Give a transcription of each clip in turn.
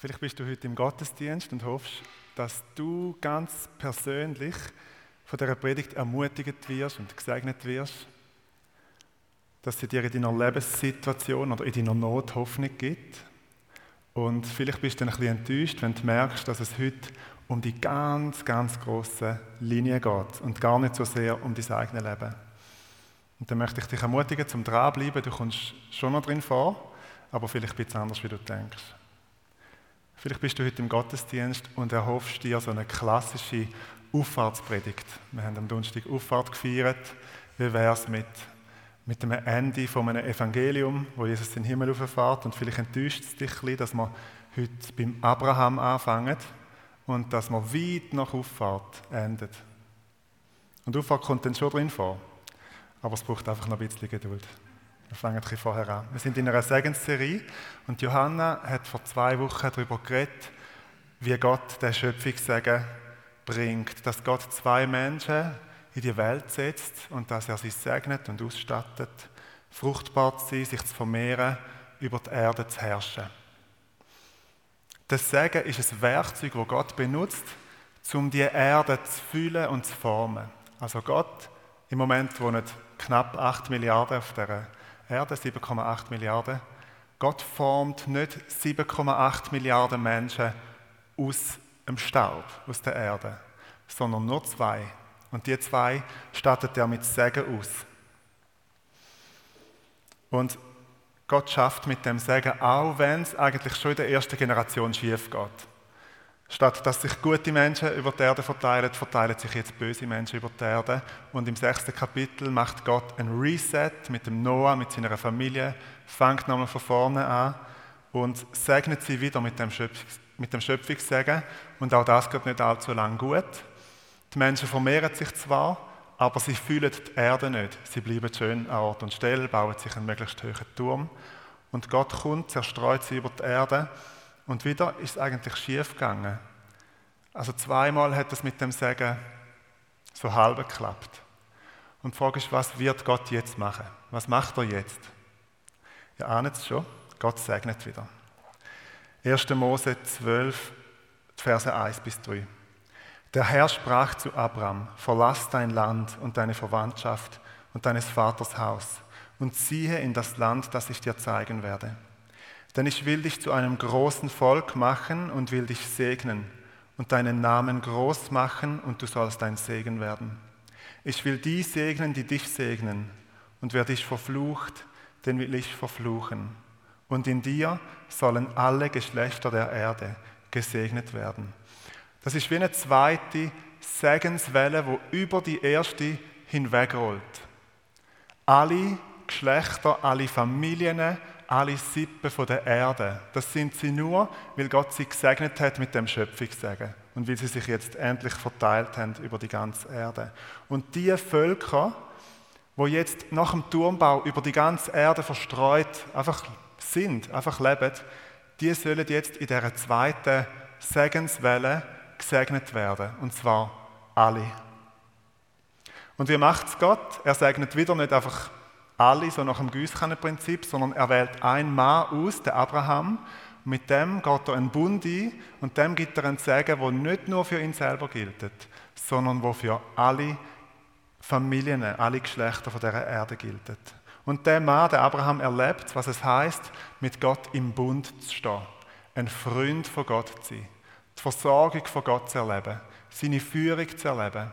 Vielleicht bist du heute im Gottesdienst und hoffst, dass du ganz persönlich von dieser Predigt ermutigt wirst und gesegnet wirst, dass sie dir in deiner Lebenssituation oder in deiner Not Hoffnung gibt. Und vielleicht bist du ein bisschen enttäuscht, wenn du merkst, dass es heute um die ganz, ganz große Linie geht und gar nicht so sehr um dein eigenes Leben. Und dann möchte ich dich ermutigen, zum dranbleiben. Du kommst schon noch drin vor, aber vielleicht ein bisschen anders, wie du denkst. Vielleicht bist du heute im Gottesdienst und erhoffst dir so eine klassische Auffahrtspredigt. Wir haben am Donnerstag Auffahrt gefeiert. Wie wäre es mit, mit dem Ende von einem Evangelium, wo Jesus in den Himmel auffahrt? Und vielleicht enttäuscht es dich ein bisschen, dass wir heute beim Abraham anfangen und dass wir weit nach Auffahrt endet. Und Auffahrt kommt dann schon drin vor, aber es braucht einfach noch ein bisschen Geduld. Wir fangen ein bisschen vorher an. Wir sind in einer Segensserie und Johanna hat vor zwei Wochen darüber geredet, wie Gott den Schöpfungssegen bringt. Dass Gott zwei Menschen in die Welt setzt und dass er sie segnet und ausstattet, fruchtbar zu sein, sich zu vermehren, über die Erde zu herrschen. Das Segen ist ein Werkzeug, das Gott benutzt, um die Erde zu fühlen und zu formen. Also Gott, im Moment wohnen knapp 8 Milliarden auf der Erde, 7,8 Milliarden. Gott formt nicht 7,8 Milliarden Menschen aus dem Staub, aus der Erde, sondern nur zwei. Und die zwei stattet er mit Segen aus. Und Gott schafft mit dem Segen, auch wenn es eigentlich schon in der ersten Generation schief geht. Statt dass sich gute Menschen über die Erde verteilen, verteilen sich jetzt böse Menschen über die Erde. Und im sechsten Kapitel macht Gott ein Reset mit dem Noah, mit seiner Familie, fängt nochmal von vorne an und segnet sie wieder mit dem, Schöpfungs mit dem Schöpfungssegen. Und auch das geht nicht allzu lang gut. Die Menschen vermehren sich zwar, aber sie fühlen die Erde nicht. Sie bleiben schön an Ort und Stelle, bauen sich einen möglichst hohen Turm. Und Gott kommt, zerstreut sie über die Erde und wieder ist es eigentlich schief gegangen. Also zweimal hat es mit dem Segen so halb geklappt. Und die Frage ist, was wird Gott jetzt machen? Was macht er jetzt? Ihr ahnt es schon, Gott segnet wieder. 1. Mose 12, Verse 1 bis 3. Der Herr sprach zu Abraham, verlass dein Land und deine Verwandtschaft und deines Vaters Haus und ziehe in das Land, das ich dir zeigen werde. Denn ich will dich zu einem großen Volk machen und will dich segnen und deinen Namen groß machen und du sollst ein Segen werden. Ich will die segnen, die dich segnen und wer dich verflucht, den will ich verfluchen. Und in dir sollen alle Geschlechter der Erde gesegnet werden. Das ist wie eine zweite Segenswelle, wo über die erste hinwegrollt. Alle Geschlechter, alle Familien, alle Sippen der Erde. Das sind sie nur, weil Gott sie gesegnet hat mit dem Schöpfungssegen und weil sie sich jetzt endlich verteilt haben über die ganze Erde. Und die Völker, wo jetzt nach dem Turmbau über die ganze Erde verstreut einfach sind, einfach leben, die sollen jetzt in dieser zweiten Segenswelle gesegnet werden. Und zwar alle. Und wie macht es Gott? Er segnet wieder nicht einfach alle so nach dem Gießkannenprinzip, sondern er wählt einen Mann aus, den Abraham. Mit dem geht er einen Bund ein und dem gibt er einen Segen, der nicht nur für ihn selber gilt, sondern wo für alle Familien, alle Geschlechter von dieser Erde gilt. Und der Mann, der Abraham, erlebt, was es heißt, mit Gott im Bund zu stehen, ein Freund von Gott zu sein, die Versorgung von Gott zu erleben, seine Führung zu erleben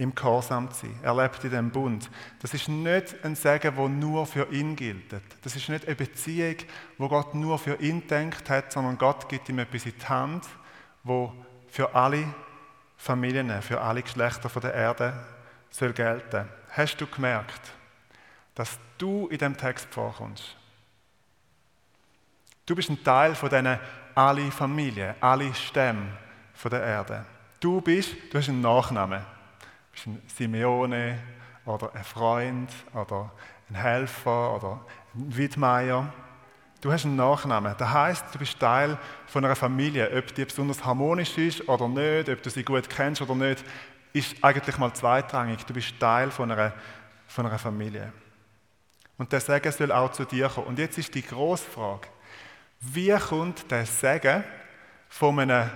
im Gehorsam zu sein. Er lebt in dem Bund. Das ist nicht ein Segen, der nur für ihn gilt. Das ist nicht eine Beziehung, wo Gott nur für ihn denkt hat, sondern Gott gibt ihm etwas in die Hand, wo für alle Familien, für alle Geschlechter der Erde soll gelten. Hast du gemerkt, dass du in dem Text vorkommst? Du bist ein Teil von diesen alle Familien, alle Stämme der Erde. Du bist, du hast einen Nachnamen bist ein Simeone oder ein Freund oder ein Helfer oder ein Widmeier. Du hast einen Nachnamen. Das heißt, du bist Teil von einer Familie. Ob die besonders harmonisch ist oder nicht, ob du sie gut kennst oder nicht, ist eigentlich mal zweitrangig. Du bist Teil von einer, von einer Familie. Und der Segen soll auch zu dir kommen. Und jetzt ist die grosse Frage, wie kommt der Segen von einem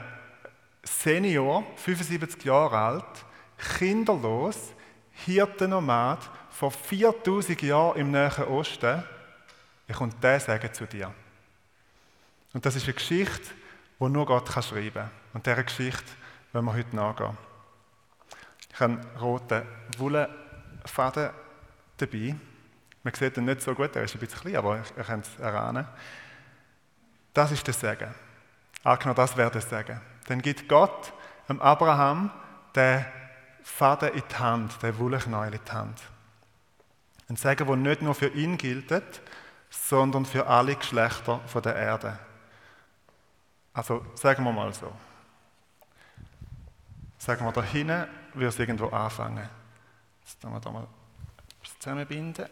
Senior, 75 Jahre alt, kinderlos, Hirtennomad, vor 4000 Jahren im Nahen Osten, ich komme der sagen zu dir. Und das ist eine Geschichte, die nur Gott kann schreiben kann. Und dieser Geschichte wollen wir heute nachgehen. Ich habe einen roten Wollenfaden dabei. Man sieht ihn nicht so gut, er ist ein bisschen klein, aber ihr könnt es erahnen. Das ist der Segen. Angenommen, das wäre der Segen. Dann gibt Gott dem Abraham den Faden in die Hand, den Wollknäuel in die Hand. Ein Segen, der nicht nur für ihn gilt, sondern für alle Geschlechter der Erde. Also sagen wir mal so. Sagen wir, da hinten würde es irgendwo anfangen. Jetzt tun wir da mal zusammenbinden.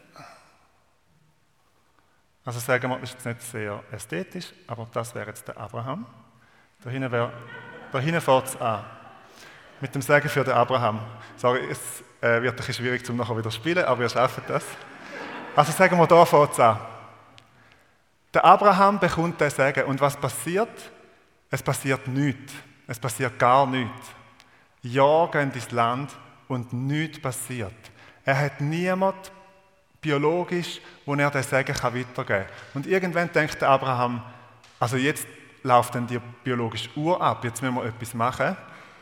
Also sagen wir, ist jetzt nicht sehr ästhetisch, aber das wäre jetzt der Abraham. Da hinten, fängt es an. Mit dem Segen für den Abraham. Sorry, es äh, wird ein bisschen schwierig, um nachher wieder zu spielen, aber wir schaffen das. Also sagen wir, da fängt an. Der Abraham bekommt den Segen. Und was passiert? Es passiert nichts. Es passiert gar nichts. Jahre gehen ins Land und nichts passiert. Er hat niemand biologisch, wo er den Segen weitergeben kann. Und irgendwann denkt der Abraham, also jetzt läuft dann die biologische Uhr ab, jetzt müssen wir etwas machen.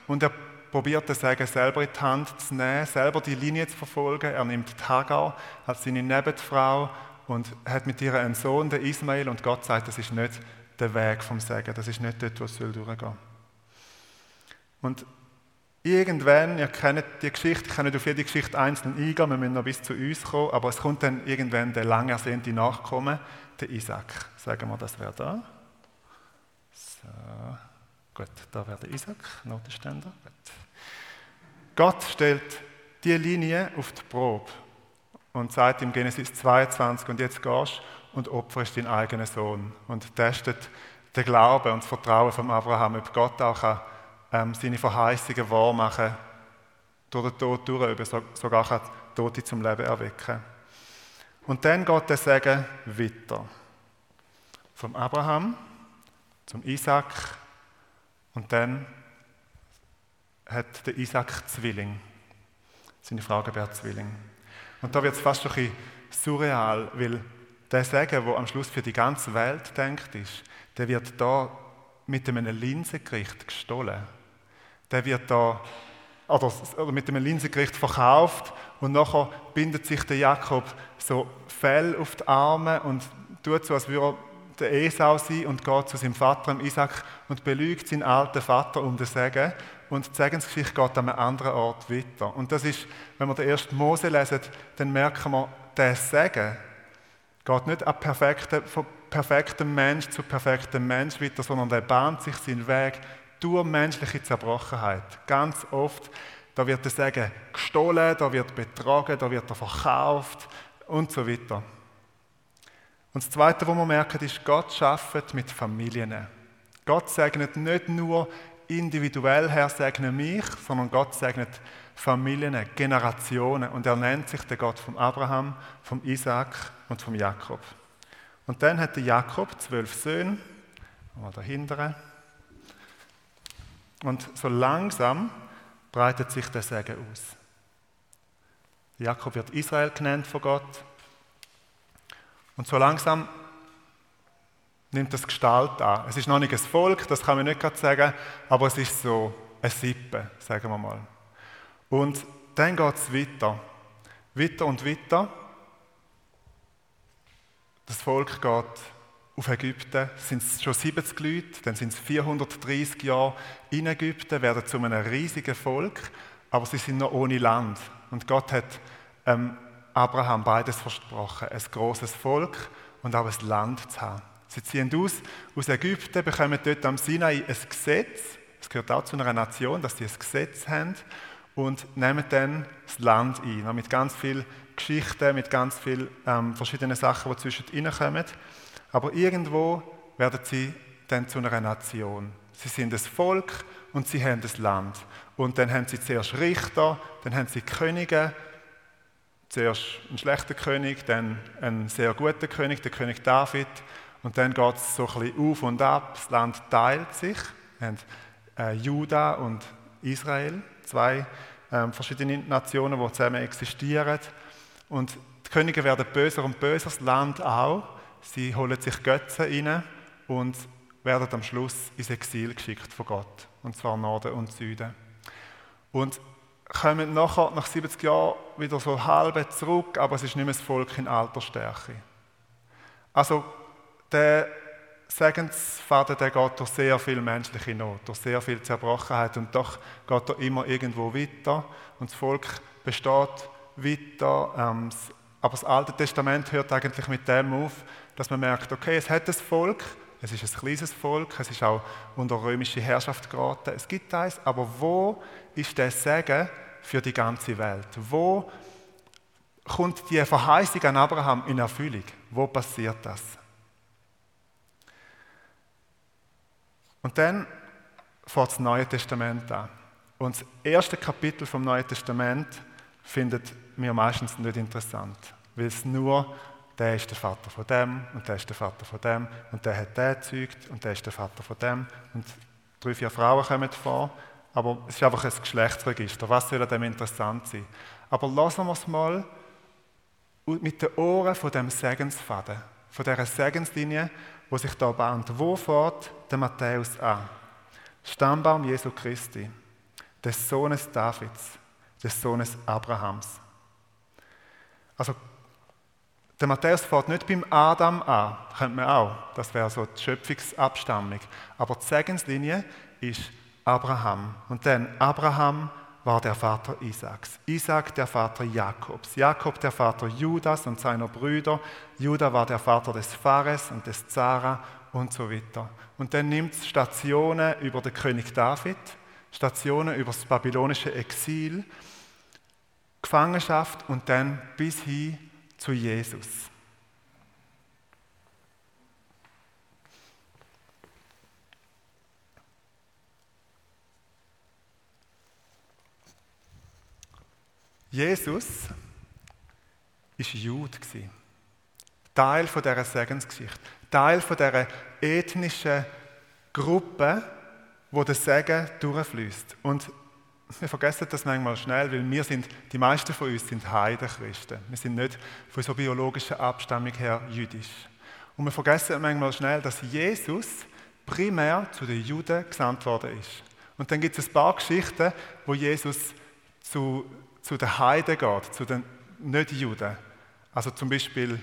Und er probiert den Segen selber in die Hand zu nehmen, selber die Linie zu verfolgen. Er nimmt Hagar als seine Nebenfrau und hat mit ihr einen Sohn, den Ismail, und Gott sagt, das ist nicht der Weg vom Segen, das ist nicht dort, wo es durchgehen soll. Und irgendwann, ihr kennt die Geschichte, ich kann nicht auf jede Geschichte einzeln eingehen, wir müssen noch bis zu uns kommen, aber es kommt dann irgendwann der lang ersehnte Nachkomme, der Isaac. Sagen wir, das wäre da. So, gut, da wäre der Isaac, Notenständer. Gut. Gott stellt die Linie auf die Probe und sagt im Genesis 22, und jetzt gehst und opferst deinen eigenen Sohn und testet den Glauben und das Vertrauen von Abraham, ob Gott auch kann, ähm, seine Verheißungen wahrmachen durch den Tod durch, ob er sogar kann Tote zum Leben erwecken Und dann geht der Segen weiter. Vom Abraham zum Isaac und dann hat der Isaac Zwilling. Seine Frage wäre Zwilling. Und da wird es fast ein bisschen surreal, weil der Segen, der am Schluss für die ganze Welt denkt ist, der wird da mit einem Linsengericht gestohlen. Der wird da oder, oder mit einem Linsengericht verkauft und nachher bindet sich der Jakob so Fell auf die Arme und tut so, als würde er der Esau sein und geht zu seinem Vater, Isaac, und belügt seinen alten Vater um den Segen. Und die Segensgeschichte geht an einem anderen Ort weiter. Und das ist, wenn wir den ersten Mose lesen, dann merken wir, der Segen geht nicht an perfekten, von perfektem Mensch zu perfektem Mensch weiter, sondern der bahnt sich seinen Weg durch menschliche Zerbrochenheit. Ganz oft, da wird der Segen gestohlen, da wird betrogen, da wird er verkauft und so weiter. Und das Zweite, was wir merken, ist, Gott schafft mit Familien. Gott segnet nicht nur individuell, Herr, segne mich, sondern Gott segnet Familien, Generationen. Und er nennt sich der Gott von Abraham, vom Isaac und vom Jakob. Und dann hat der Jakob zwölf Söhne, mal dahinter. Und so langsam breitet sich der Segen aus. Jakob wird Israel genannt von Gott. Und so langsam nimmt das Gestalt an. Es ist noch nicht ein Volk, das kann man nicht gerade sagen, aber es ist so eine Sippe, sagen wir mal. Und dann geht es weiter. Weiter und weiter. Das Volk geht auf Ägypten, sind schon 70 Leute, dann sind es 430 Jahre in Ägypten, werden zu einem riesigen Volk, aber sie sind noch ohne Land. Und Gott hat ähm, Abraham beides versprochen, ein großes Volk und auch ein Land zu haben. Sie ziehen aus aus Ägypten, bekommen dort am Sinai ein Gesetz. Es gehört auch zu einer Nation, dass sie ein Gesetz haben und nehmen dann das Land ein. Mit ganz vielen Geschichten, mit ganz vielen ähm, verschiedenen Sachen, die zwischen ihnen kommen. Aber irgendwo werden sie dann zu einer Nation. Sie sind das Volk und sie haben das Land. Und dann haben sie zuerst Richter, dann haben sie Könige, zuerst einen schlechten König, dann einen sehr guten König, der König David. Und dann geht es so ein bisschen auf und ab, das Land teilt sich. Wir haben äh, Juda und Israel, zwei ähm, verschiedene Nationen, die zusammen existieren. Und die Könige werden böser und böser, das Land auch. Sie holen sich Götzen rein und werden am Schluss ins Exil geschickt von Gott. Und zwar Norden und Süden. Und kommen nachher, nach 70 Jahren, wieder so halbe zurück, aber es ist nicht mehr das Volk in alter Stärke. Also, der Segensfaden, der geht durch sehr viel menschliche Not, durch sehr viel Zerbrochenheit und doch geht er immer irgendwo weiter und das Volk besteht weiter. Ähm, aber das Alte Testament hört eigentlich mit dem auf, dass man merkt, okay, es hat ein Volk, es ist ein kleines Volk, es ist auch unter römische Herrschaft geraten, es gibt eins, aber wo ist der Segen für die ganze Welt? Wo kommt die Verheißung an Abraham in Erfüllung? Wo passiert das? Und dann fängt das Neue Testament an. Und das erste Kapitel vom Neuen Testament findet mir meistens nicht interessant, weil es nur der ist der Vater von dem und der ist der Vater von dem und der hat der gezeugt und der ist der Vater von dem und drei, vier Frauen kommen vor, aber es ist einfach ein Geschlechtsregister. Was soll dem interessant sein? Aber lassen wir es mal mit den Ohren von dem Segensfaden, von dieser Segenslinie, wo sich da bahnt. Wo fährt der Matthäus an? Stammbaum Jesu Christi, des Sohnes Davids, des Sohnes Abrahams. Also, der Matthäus fährt nicht beim Adam an, könnte man auch, das wäre so die Schöpfungsabstammung. Aber die Segenslinie ist Abraham. Und dann Abraham war der Vater Isaaks. Isaak der Vater Jakobs. Jakob der Vater Judas und seiner Brüder. Judah war der Vater des Phares und des Zara und so weiter. Und dann nimmt es Stationen über den König David, Stationen über das babylonische Exil, Gefangenschaft und dann bis hin zu Jesus. Jesus war Jude. Teil dieser Segensgeschichte. Teil dieser ethnischen Gruppe, wo der Segen durchfließt. Und wir vergessen das manchmal schnell, weil wir sind, die meisten von uns sind Heidenchristen. Wir sind nicht von so biologischer Abstammung her jüdisch. Und wir vergessen manchmal schnell, dass Jesus primär zu den Juden gesandt worden ist. Und dann gibt es ein paar Geschichten, wo Jesus zu zu den Heiden geht, zu den Nicht-Juden. Also zum Beispiel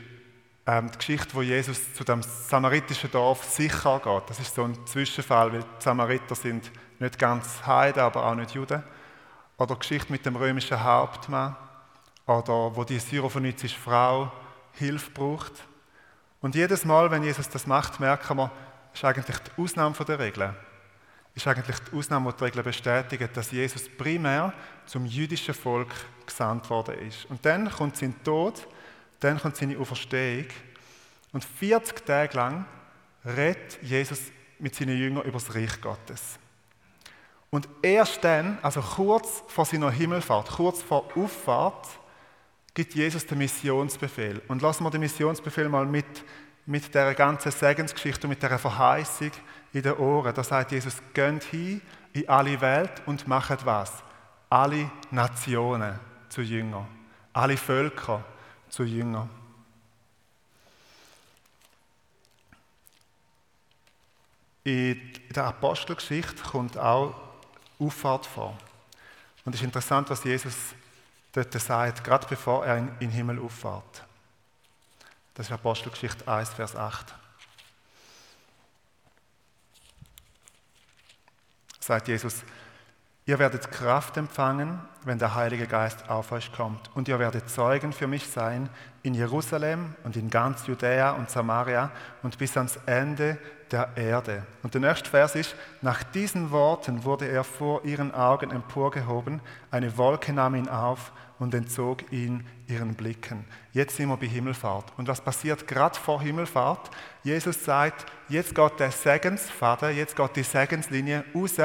ähm, die Geschichte, wo Jesus zu dem samaritischen Dorf sicher geht. Das ist so ein Zwischenfall, weil die Samariter sind nicht ganz Heiden, aber auch nicht Juden. Oder die Geschichte mit dem römischen Hauptmann. Oder wo die syrophönizische Frau Hilfe braucht. Und jedes Mal, wenn Jesus das macht, merken wir, ist eigentlich die Ausnahme von der Regel ist eigentlich die Ausnahme, die die Regel bestätigt, dass Jesus primär zum jüdischen Volk gesandt worden ist. Und dann kommt sein Tod, dann kommt seine Auferstehung. Und 40 Tage lang redet Jesus mit seinen Jüngern über das Reich Gottes. Und erst dann, also kurz vor seiner Himmelfahrt, kurz vor Auffahrt, gibt Jesus den Missionsbefehl. Und lassen wir den Missionsbefehl mal mit, mit der ganzen Segensgeschichte und mit der Verheißung in den Ohren. Da sagt Jesus, geht hin in alle Welt und macht was? Alle Nationen zu Jüngern. Alle Völker zu Jüngern. In der Apostelgeschichte kommt auch Auffahrt vor. Und es ist interessant, was Jesus dort sagt, gerade bevor er in den Himmel auffahrt. Das ist Apostelgeschichte 1, Vers 8. sagt Jesus, ihr werdet Kraft empfangen, wenn der Heilige Geist auf euch kommt. Und ihr werdet Zeugen für mich sein in Jerusalem und in ganz Judäa und Samaria und bis ans Ende der Erde. Und der nächste Vers ist, nach diesen Worten wurde er vor ihren Augen emporgehoben, eine Wolke nahm ihn auf und entzog ihn ihren Blicken. Jetzt sind wir bei Himmelfahrt. Und was passiert gerade vor Himmelfahrt? Jesus sagt, jetzt geht der Segensfaden, jetzt geht die Segenslinie raus,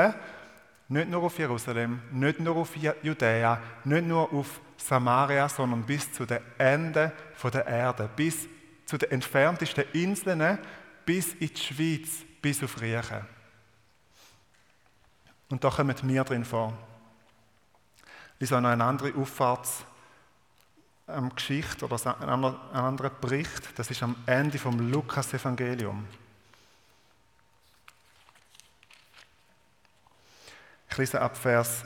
nicht nur auf Jerusalem, nicht nur auf Judäa, nicht nur auf Samaria, sondern bis zu den Enden der Erde, bis zu den entferntesten Inseln, bis in die Schweiz, bis auf Riechen. Und da kommen wir drin vor. Ich lese noch eine andere Auffahrtsgeschichte oder einen anderen Bericht. Das ist am Ende vom Lukas-Evangelium. Ich lese ab Vers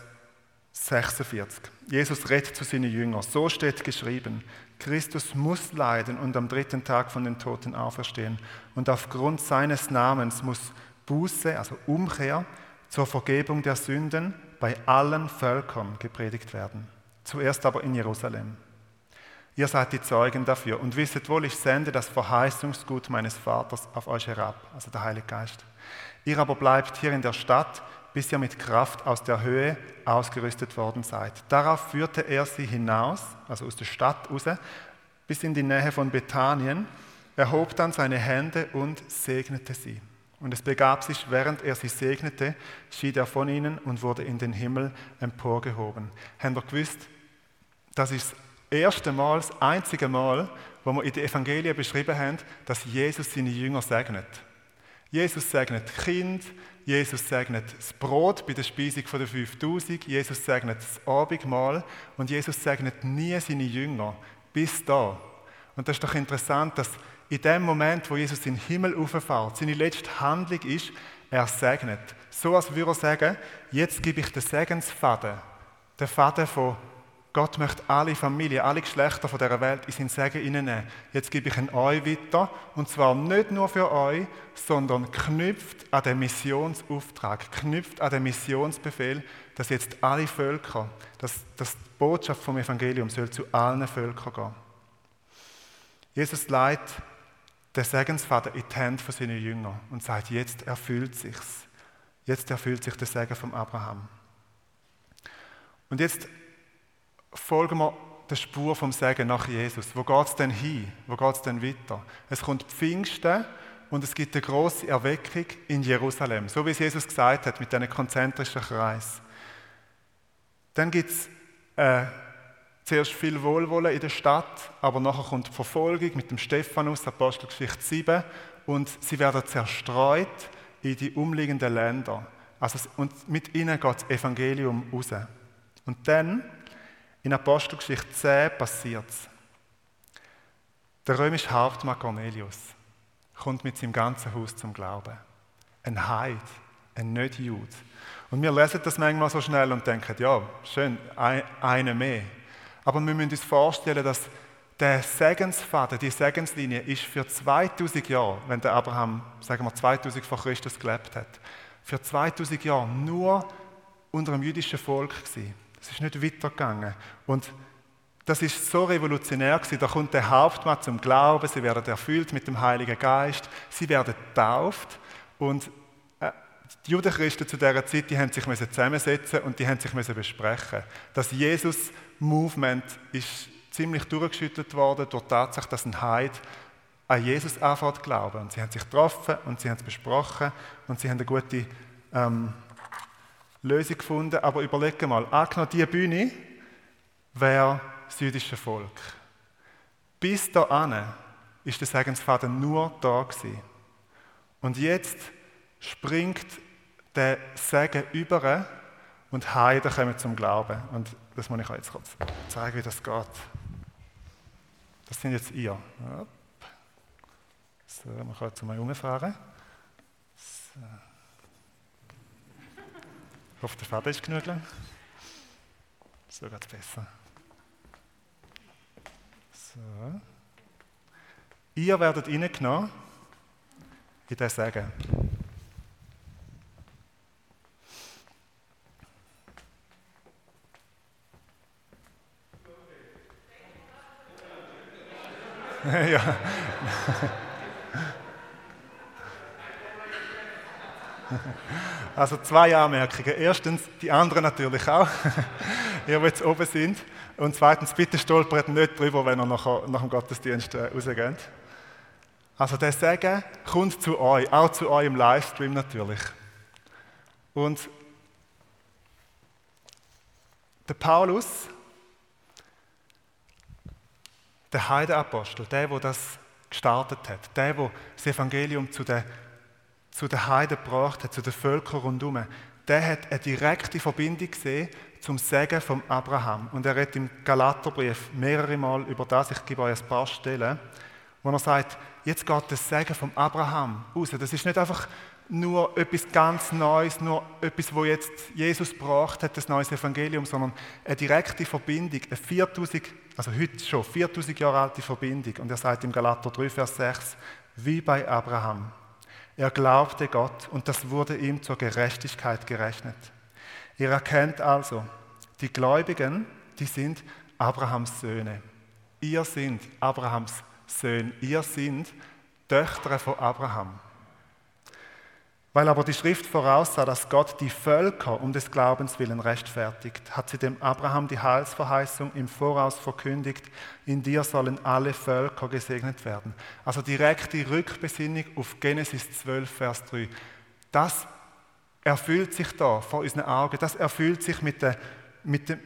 46. Jesus redet zu seinen Jüngern. So steht geschrieben: Christus muss leiden und am dritten Tag von den Toten auferstehen. Und aufgrund seines Namens muss Buße, also Umkehr, zur Vergebung der Sünden bei allen Völkern gepredigt werden. Zuerst aber in Jerusalem. Ihr seid die Zeugen dafür und wisset wohl, ich sende das Verheißungsgut meines Vaters auf euch herab, also der Heilige Geist. Ihr aber bleibt hier in der Stadt, bis ihr mit Kraft aus der Höhe ausgerüstet worden seid. Darauf führte er sie hinaus, also aus der Stadt raus, bis in die Nähe von Bethanien, erhob dann seine Hände und segnete sie. Und es begab sich, während er sie segnete, schied er von ihnen und wurde in den Himmel emporgehoben. Habt ihr gewusst, das ist das erste Mal, das einzige Mal, wo wir in den Evangelien beschrieben haben, dass Jesus seine Jünger segnet. Jesus segnet Kind, Jesus segnet das Brot bei der Speisung der 5000, Jesus segnet das Abendmahl und Jesus segnet nie seine Jünger bis da. Und das ist doch interessant, dass in dem Moment, wo Jesus in den Himmel auffährt, seine letzte Handlung ist, er segnet. So als würde er sagen, jetzt gebe ich den Segensfaden, den Faden von Gott möchte alle Familien, alle Geschlechter von dieser Welt in sein Segen hineinnehmen. Jetzt gebe ich ihn euch weiter. Und zwar nicht nur für euch, sondern knüpft an den Missionsauftrag, knüpft an den Missionsbefehl, dass jetzt alle Völker, dass, dass die Botschaft vom Evangelium soll zu allen Völkern gehen. Jesus leitet den Segensvater in die Hände von seinen Jüngern und sagt, jetzt erfüllt sich's. Jetzt erfüllt sich der Segen von Abraham. Und jetzt folgen wir der Spur vom Segen nach Jesus. Wo geht es denn hin? Wo geht es denn weiter? Es kommt Pfingsten und es gibt eine große Erweckung in Jerusalem, so wie es Jesus gesagt hat mit einem konzentrischen Kreis. Dann gibt es äh, zuerst viel Wohlwollen in der Stadt, aber nachher kommt die Verfolgung mit dem Stephanus, Apostelgeschichte 7, und sie werden zerstreut in die umliegenden Länder. Also, und mit ihnen geht das Evangelium raus. Und dann in Apostelgeschichte 10 passiert es. Der römische Hauptmann Cornelius kommt mit seinem ganzen Haus zum Glauben. Ein Heid, ein Nicht-Jude. Und wir lesen das manchmal so schnell und denken, ja, schön, eine mehr. Aber wir müssen uns vorstellen, dass der Segensfaden, die Segenslinie ist für 2000 Jahre, wenn der Abraham, sagen wir 2000 vor Christus gelebt hat, für 2000 Jahre nur unter dem jüdischen Volk gewesen. Es ist nicht weitergegangen. Und das ist so revolutionär gewesen. Da kommt der Hauptmann zum Glauben, sie werden erfüllt mit dem Heiligen Geist, sie werden getauft und äh, die Judenchristen zu dieser Zeit, die haben sich zusammensetzen und die haben sich besprechen. Das Jesus-Movement ist ziemlich durchgeschüttelt worden durch die Tatsache, dass ein Heid an Jesus anfängt glauben. Und sie haben sich getroffen und sie haben es besprochen und sie haben eine gute ähm, Lösung gefunden. Aber überlege mal, angenommen, diese Bühne wäre das jüdische Volk. Bis dahin ist der Segensfaden nur da gewesen. Und jetzt springt der Segen über und Heiden kommen zum Glauben. Und das muss ich euch jetzt kurz zeigen, wie das geht. Das sind jetzt ihr. So, man kann jetzt mal umfahren. Ich hoffe, der Faden ist genug lang. So geht es besser. So. Ihr werdet reingenommen in den Segen. ja. Also zwei Anmerkungen. Erstens, die anderen natürlich auch, ihr, die jetzt oben sind. Und zweitens, bitte stolpert nicht drüber, wenn ihr nachher, nach dem Gottesdienst äh, rausgeht. Also der Segen kommt zu euch, auch zu euch im Livestream natürlich. Und der Paulus, der Heidenapostel, der, der das gestartet hat, der, der das Evangelium zu den zu den Heiden gebracht hat, zu den Völkern rundherum, der hat eine direkte Verbindung gesehen zum Segen von Abraham. Und er redet im Galaterbrief mehrere Mal über das. Ich gebe euch ein paar Stellen, wo er sagt, jetzt geht das Segen von Abraham raus. Das ist nicht einfach nur etwas ganz Neues, nur etwas, wo jetzt Jesus gebracht hat, das neues Evangelium, sondern eine direkte Verbindung, eine 4000, also heute schon 4000 Jahre alte Verbindung. Und er sagt im Galater 3, Vers 6, wie bei Abraham. Er glaubte Gott und das wurde ihm zur Gerechtigkeit gerechnet. Ihr erkennt also, die Gläubigen, die sind Abrahams Söhne. Ihr sind Abrahams Söhne. Ihr sind Töchter von Abraham. Weil aber die Schrift voraussah, dass Gott die Völker um des Glaubens willen rechtfertigt, hat sie dem Abraham die Heilsverheißung im Voraus verkündigt, in dir sollen alle Völker gesegnet werden. Also direkte Rückbesinnung auf Genesis 12, Vers 3. Das erfüllt sich da vor unseren Augen, das erfüllt sich mit, der, mit, dem,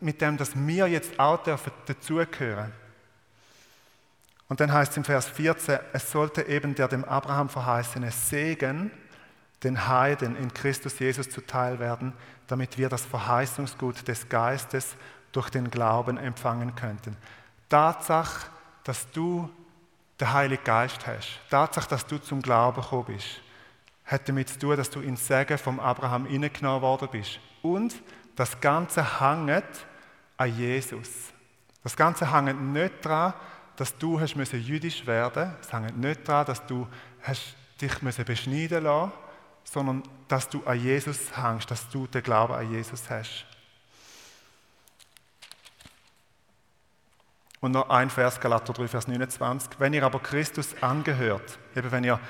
mit dem, dass wir jetzt auch dazugehören. Und dann heißt es im Vers 14, es sollte eben der dem Abraham verheißene Segen, den Heiden in Christus Jesus zuteil werden, damit wir das Verheißungsgut des Geistes durch den Glauben empfangen könnten. Tatsache, dass du den Heiligen Geist hast, Tatsache, dass du zum Glauben gekommen bist, hat damit zu tun, dass du in Segen vom Abraham hineingenommen worden bist. Und das Ganze hängt an Jesus. Das Ganze hängt nicht daran, dass du hast jüdisch werden musst. Es hängt nicht daran, dass du hast dich beschneiden lassen sondern dass du an Jesus hängst, dass du den Glauben an Jesus hast. Und noch ein Vers, Galater 3, Vers 29. Wenn ihr aber Christus angehört, eben wenn ihr,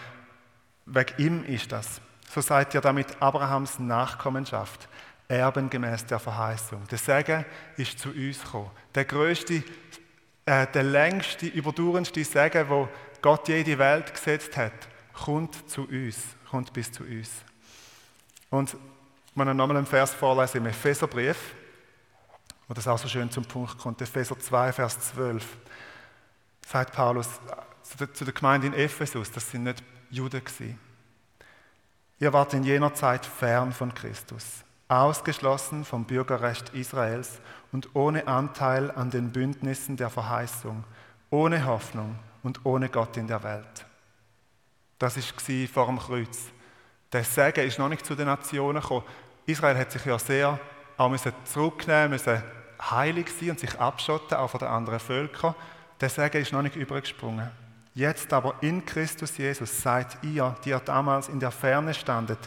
wegen ihm ist das, so seid ihr damit Abrahams Nachkommenschaft, Erben gemäß der Verheißung. Der Segen ist zu uns gekommen. Der größte, äh, der längste, überdauerndste Segen, wo Gott jede Welt gesetzt hat, kommt zu uns kommt bis zu uns. Und wenn ich nochmal einen Vers vorlese im Epheserbrief, wo das auch so schön zum Punkt kommt, Epheser 2, Vers 12, sagt Paulus zu der Gemeinde in Ephesus, das sind nicht Juden gewesen. Ihr wart in jener Zeit fern von Christus, ausgeschlossen vom Bürgerrecht Israels und ohne Anteil an den Bündnissen der Verheißung, ohne Hoffnung und ohne Gott in der Welt. Das war vor dem Kreuz. Der Segen ist noch nicht zu den Nationen gekommen. Israel hat sich ja sehr auch müssen zurücknehmen, müssen heilig sein und sich abschotten, auch von den anderen Völkern. Der Segen ist noch nicht übergesprungen. Jetzt aber in Christus Jesus seid ihr, die ihr damals in der Ferne standet,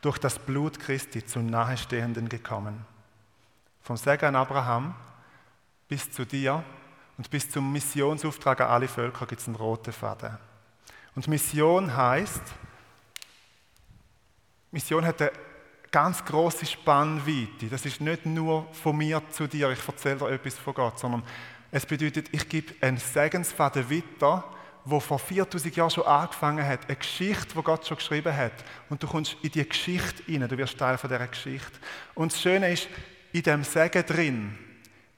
durch das Blut Christi zu Nahestehenden gekommen. Vom Segen an Abraham bis zu dir und bis zum Missionsauftrag an alle Völker gibt es einen roten Faden. Und Mission heißt, Mission hat eine ganz große Spannweite. Das ist nicht nur von mir zu dir, ich erzähle dir etwas von Gott, sondern es bedeutet, ich gebe einen Segensfaden weiter, wo vor 4000 Jahren schon angefangen hat, eine Geschichte, die Gott schon geschrieben hat. Und du kommst in die Geschichte hinein, du wirst Teil von dieser Geschichte. Und das Schöne ist, in dem Segen drin,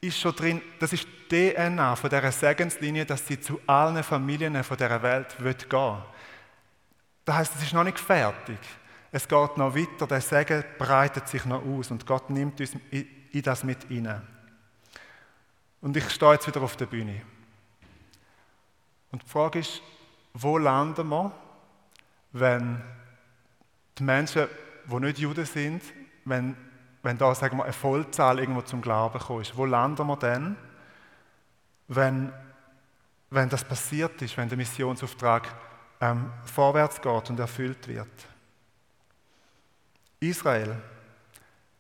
ist schon drin, das ist DNA von dieser Segenslinie, dass sie zu allen Familien von dieser Welt wird gehen Das heißt, es ist noch nicht fertig. Es geht noch weiter, der Segen breitet sich noch aus und Gott nimmt uns in das mit hinein. Und ich stehe jetzt wieder auf der Bühne. Und die Frage ist, wo landen wir, wenn die Menschen, die nicht Juden sind, wenn wenn da sagen wir, eine Vollzahl irgendwo zum Glauben kommt, wo landen wir dann, wenn, wenn das passiert ist, wenn der Missionsauftrag ähm, vorwärts geht und erfüllt wird? Israel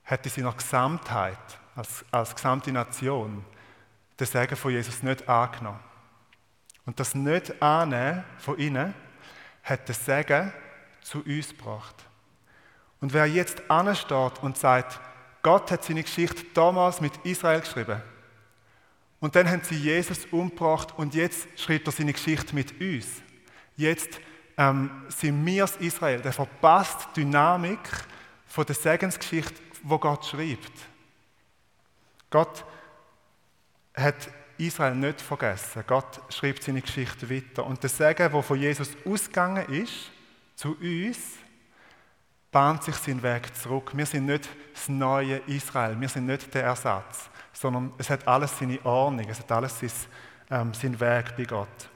hat in seiner Gesamtheit, als, als gesamte Nation, den Segen von Jesus nicht angenommen. Und das Nicht-Annehmen von ihnen hat den Segen zu uns gebracht. Und wer jetzt ansteht und sagt, Gott hat seine Geschichte damals mit Israel geschrieben. Und dann haben sie Jesus umgebracht und jetzt schreibt er seine Geschichte mit uns. Jetzt ähm, sind wir das Israel. Der verpasst die Dynamik von der Segensgeschichte, wo Gott schreibt. Gott hat Israel nicht vergessen. Gott schreibt seine Geschichte weiter. Und der Segen, der von Jesus ausgegangen ist, zu uns, bahnt sich sein Weg zurück. Wir sind nicht das neue Israel, wir sind nicht der Ersatz, sondern es hat alles seine Ordnung, es hat alles sein, ähm, seinen Weg bei Gott.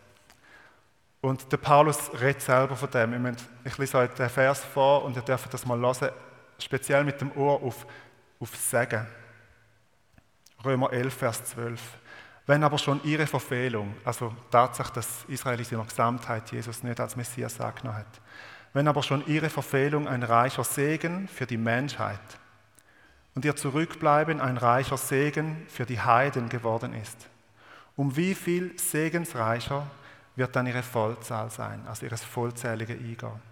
Und der Paulus redet selber von dem. Ich lese euch den Vers vor und ihr dürft das mal hören, speziell mit dem Ohr auf, auf Segen. Römer 11, Vers 12. Wenn aber schon ihre Verfehlung, also Tatsache, dass Israel in seiner Gesamtheit Jesus nicht als Messias angenommen hat, wenn aber schon ihre Verfehlung ein reicher Segen für die Menschheit und ihr Zurückbleiben ein reicher Segen für die Heiden geworden ist, um wie viel segensreicher wird dann ihre Vollzahl sein, also ihres vollzählige Eingehen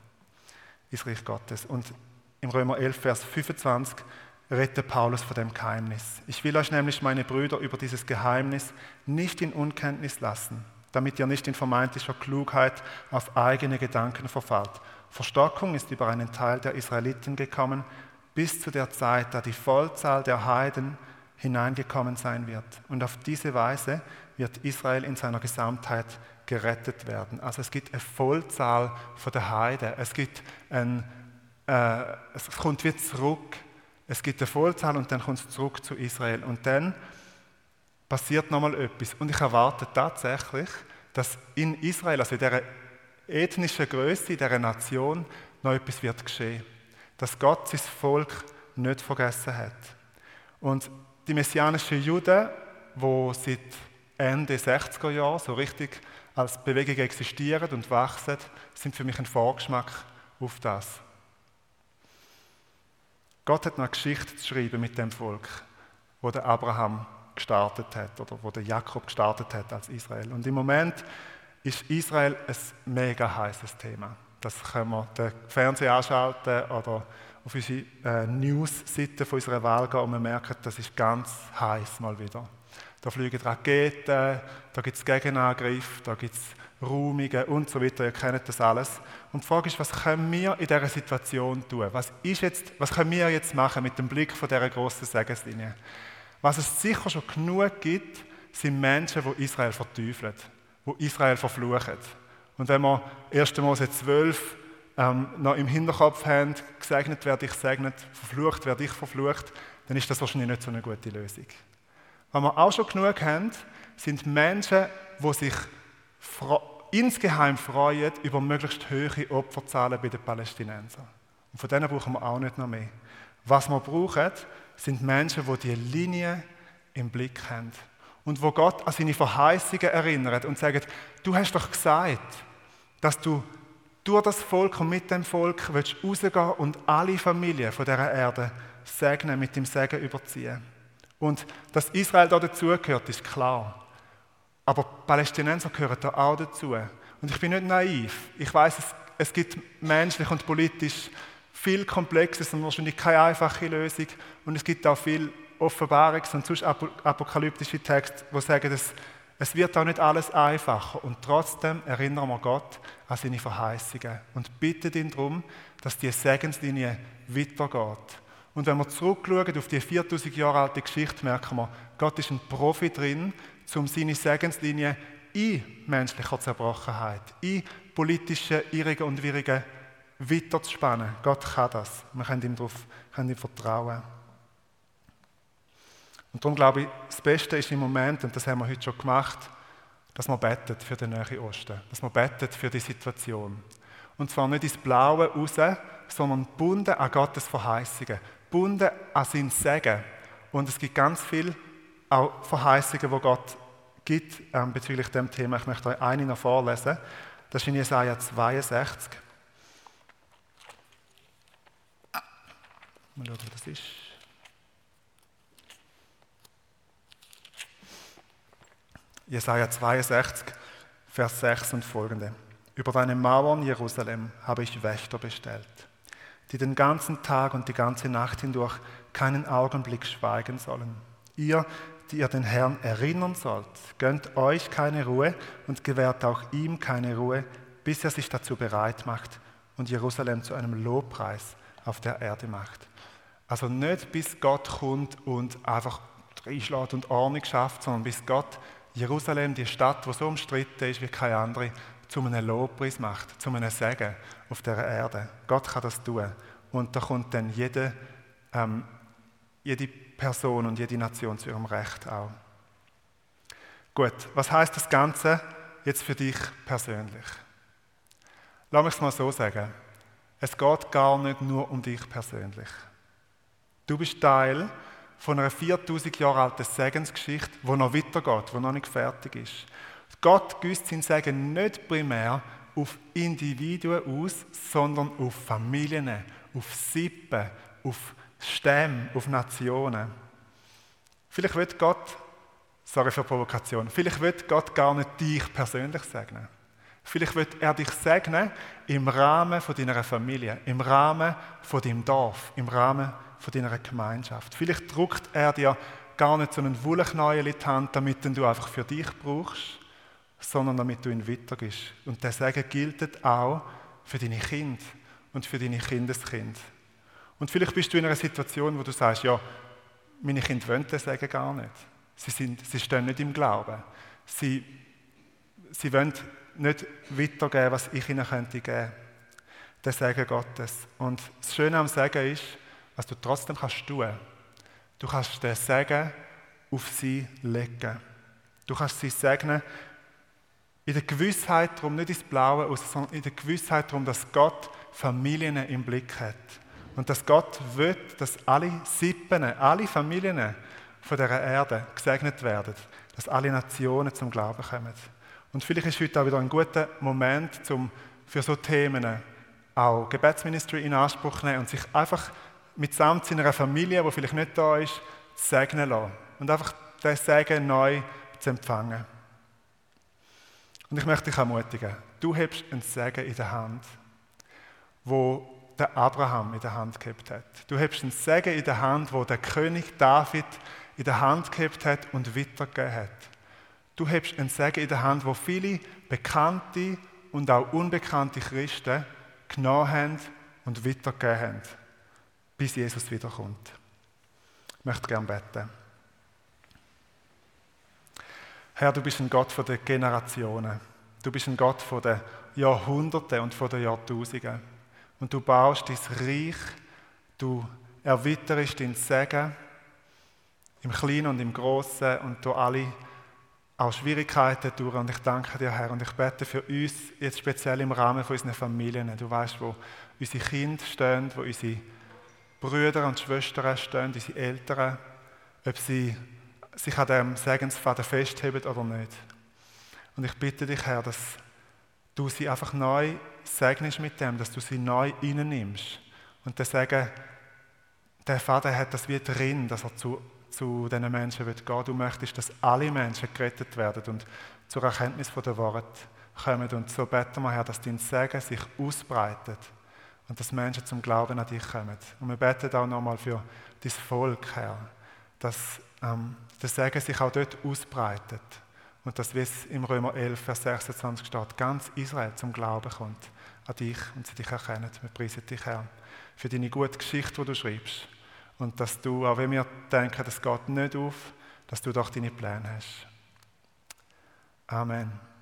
ins Reich Gottes. Und im Römer 11, Vers 25 rette Paulus vor dem Geheimnis. Ich will euch nämlich, meine Brüder, über dieses Geheimnis nicht in Unkenntnis lassen, damit ihr nicht in vermeintlicher Klugheit auf eigene Gedanken verfallt. Verstockung ist über einen Teil der Israeliten gekommen, bis zu der Zeit, da die Vollzahl der Heiden hineingekommen sein wird. Und auf diese Weise wird Israel in seiner Gesamtheit gerettet werden. Also es gibt eine Vollzahl von der Heiden. Es gibt ein, äh, es kommt wieder zurück es gibt eine Vollzahl und dann kommt es zurück zu Israel. Und dann passiert nochmal etwas. Und ich erwarte tatsächlich, dass in Israel, also in dieser ethnischen Größe, dieser Nation, noch etwas wird geschehen. Dass Gott sein Volk nicht vergessen hat. Und die messianischen Juden, die seit Ende 60er Jahre so richtig als Bewegung existieren und wachsen, sind für mich ein Vorgeschmack auf das. Gott hat noch eine Geschichte zu schreiben mit dem Volk, wo der Abraham gestartet hat oder wo der Jakob gestartet hat als Israel. Und im Moment ist Israel ein mega heißes Thema. Das können wir den Fernseher anschalten oder auf unsere äh, News-Seite unserer Wahl gehen und wir merken, das ist ganz heiß mal wieder. Da fliegen Raketen, da gibt es Gegenangriffe, da gibt es Räumungen und so weiter. Ihr kennt das alles. Und die Frage ist, was können wir in dieser Situation tun? Was, ist jetzt, was können wir jetzt machen mit dem Blick von dieser grossen Segenslinie? Was es sicher schon genug gibt, sind Menschen, die Israel verteufeln, die Israel verfluchen. Und wenn wir 1. Mose 12 ähm, noch im Hinterkopf haben, gesegnet werde ich segnet, verflucht werde ich verflucht, dann ist das wahrscheinlich nicht so eine gute Lösung. Was wir auch schon genug haben, sind Menschen, die sich insgeheim freuen über möglichst hohe Opferzahlen bei den Palästinensern. Und von denen brauchen wir auch nicht noch mehr. Was wir brauchen, sind Menschen, die diese Linie im Blick haben. Und wo Gott an seine Verheißungen erinnert und sagt, du hast doch gesagt, dass du durch das Volk und mit dem Volk willst rausgehen und alle Familien von dieser Erde segnen, mit dem Segen überziehen. Und dass Israel da dazugehört, ist klar. Aber Palästinenser gehören da auch dazu. Und ich bin nicht naiv. Ich weiß, es, es gibt menschlich und politisch viel Komplexes und wahrscheinlich keine einfache Lösung. Und es gibt auch viel Offenbarungs- und sonst apokalyptische Texte, die sagen, dass es wird auch nicht alles einfacher. Und trotzdem erinnern wir Gott an seine Verheißungen und bitten ihn darum, dass die Segenslinie weitergeht. Und wenn wir zurückschauen auf die 4000 Jahre alte Geschichte, merken wir, Gott ist ein Profi drin, um seine Segenslinie in menschlicher Zerbrochenheit, in politischen Irrigen und Wirrigen weiterzuspannen. Gott kann das. Wir können ihm, darauf, können ihm vertrauen. Und darum glaube ich, das Beste ist im Moment, und das haben wir heute schon gemacht, dass man betet für den Nahen Osten, dass man betet für die Situation. Und zwar nicht ins Blaue raus, sondern gebunden an Gottes Verheißungen, gebunden an sein Segen. Und es gibt ganz viele auch Verheißungen, die Gott gibt ähm, bezüglich dem Thema. Ich möchte euch eine noch vorlesen. Das ist in Jesaja 62. Mal schauen, was das ist. Jesaja 62, Vers 6 und folgende. Über deine Mauern, Jerusalem, habe ich Wächter bestellt, die den ganzen Tag und die ganze Nacht hindurch keinen Augenblick schweigen sollen. Ihr, die ihr den Herrn erinnern sollt. Gönnt euch keine Ruhe und gewährt auch ihm keine Ruhe, bis er sich dazu bereit macht und Jerusalem zu einem Lobpreis auf der Erde macht. Also nicht bis Gott kommt und einfach reinschlägt und Ordnung schafft, sondern bis Gott Jerusalem, die Stadt, die so umstritten ist wie keine andere, zu einem Lobpreis macht, zu einem Segen auf der Erde. Gott kann das tun. und da kommt dann jede, ähm, jede Person und jede Nation zu ihrem Recht auch. Gut, was heißt das Ganze jetzt für dich persönlich? Lass mich es mal so sagen. Es geht gar nicht nur um dich persönlich. Du bist Teil von einer 4000 Jahre alten Segensgeschichte, die noch weitergeht, die noch nicht fertig ist. Gott güsst sein Segen nicht primär auf Individuen aus, sondern auf Familien, auf Sippen, auf Stämme, auf Nationen. Vielleicht wird Gott, sorry für Provokation, vielleicht wird Gott gar nicht dich persönlich segnen. Vielleicht wird er dich segnen im Rahmen von deiner Familie, im Rahmen von deinem Dorf, im Rahmen von deiner Gemeinschaft. Vielleicht druckt er dir gar nicht so einen Wollknäuel in die Hand, damit du einfach für dich brauchst, sondern damit du ihn weitergibst. Und der Segen gilt auch für deine Kinder und für deine Kindeskind. Und vielleicht bist du in einer Situation, wo du sagst, ja, meine Kinder wollen den Segen gar nicht. Sie, sind, sie stehen nicht im Glauben. Sie, sie wollen nicht weitergeben, was ich ihnen könnte geben. Der Segen Gottes. Und das Schöne am Segen ist, was du trotzdem kannst tun. Du kannst den Segen auf sie legen. Du kannst sie segnen in der Gewissheit darum, nicht ins Blaue sondern in der Gewissheit darum, dass Gott Familien im Blick hat. Und dass Gott will, dass alle Sippen, alle Familien von dieser Erde gesegnet werden. Dass alle Nationen zum Glauben kommen. Und vielleicht ist heute auch wieder ein guter Moment, um für so Themen auch Gebetsministry in Anspruch zu nehmen und sich einfach mitsamt seiner Familie, die vielleicht nicht da ist, segnen lassen. Und einfach den Segen neu zu empfangen. Und ich möchte dich ermutigen, du hast einen Segen in der Hand, wo der Abraham in der Hand gehabt hat. Du hast einen Segen in der Hand, wo der König David in der Hand gehabt hat und weitergegeben hat. Du hast einen Segen in der Hand, wo viele bekannte und auch unbekannte Christen genommen haben und weitergegeben haben, bis Jesus wiederkommt. Ich möchte gerne beten. Herr, du bist ein Gott von den Generationen. Du bist ein Gott von den Jahrhunderten und von den Jahrtausenden. Und du baust dein Reich, du erweiterst dein Segen im Kleinen und im Großen und du alle auch Schwierigkeiten durch. Und ich danke dir, Herr, und ich bete für uns, jetzt speziell im Rahmen von unseren Familien. Du weißt, wo unsere Kinder stehen, wo unsere Brüder und Schwestern stehen, unsere Eltern, ob sie sich an dem Segensfaden festheben oder nicht. Und ich bitte dich, Herr, dass du sie einfach neu segnest mit dem, dass du sie neu reinnimmst. Und der Segen, der Vater hat das wie drin, dass er zu, zu diesen Menschen wird gehen. Du möchtest, dass alle Menschen gerettet werden und zur Erkenntnis von der Wahrheit kommen. Und so beten wir, Herr, dass dein Segen sich ausbreitet und dass Menschen zum Glauben an dich kommen. Und wir beten auch nochmal für dein Volk, Herr, dass ähm, der Segen sich auch dort ausbreitet. Und dass, wie es im Römer 11, Vers 26 steht, ganz Israel zum Glauben kommt an dich und sie dich erkennen. Wir preisen dich, Herr, für deine gute Geschichte, die du schreibst. Und dass du, auch wenn wir denken, das geht nicht auf, dass du doch deine Pläne hast. Amen.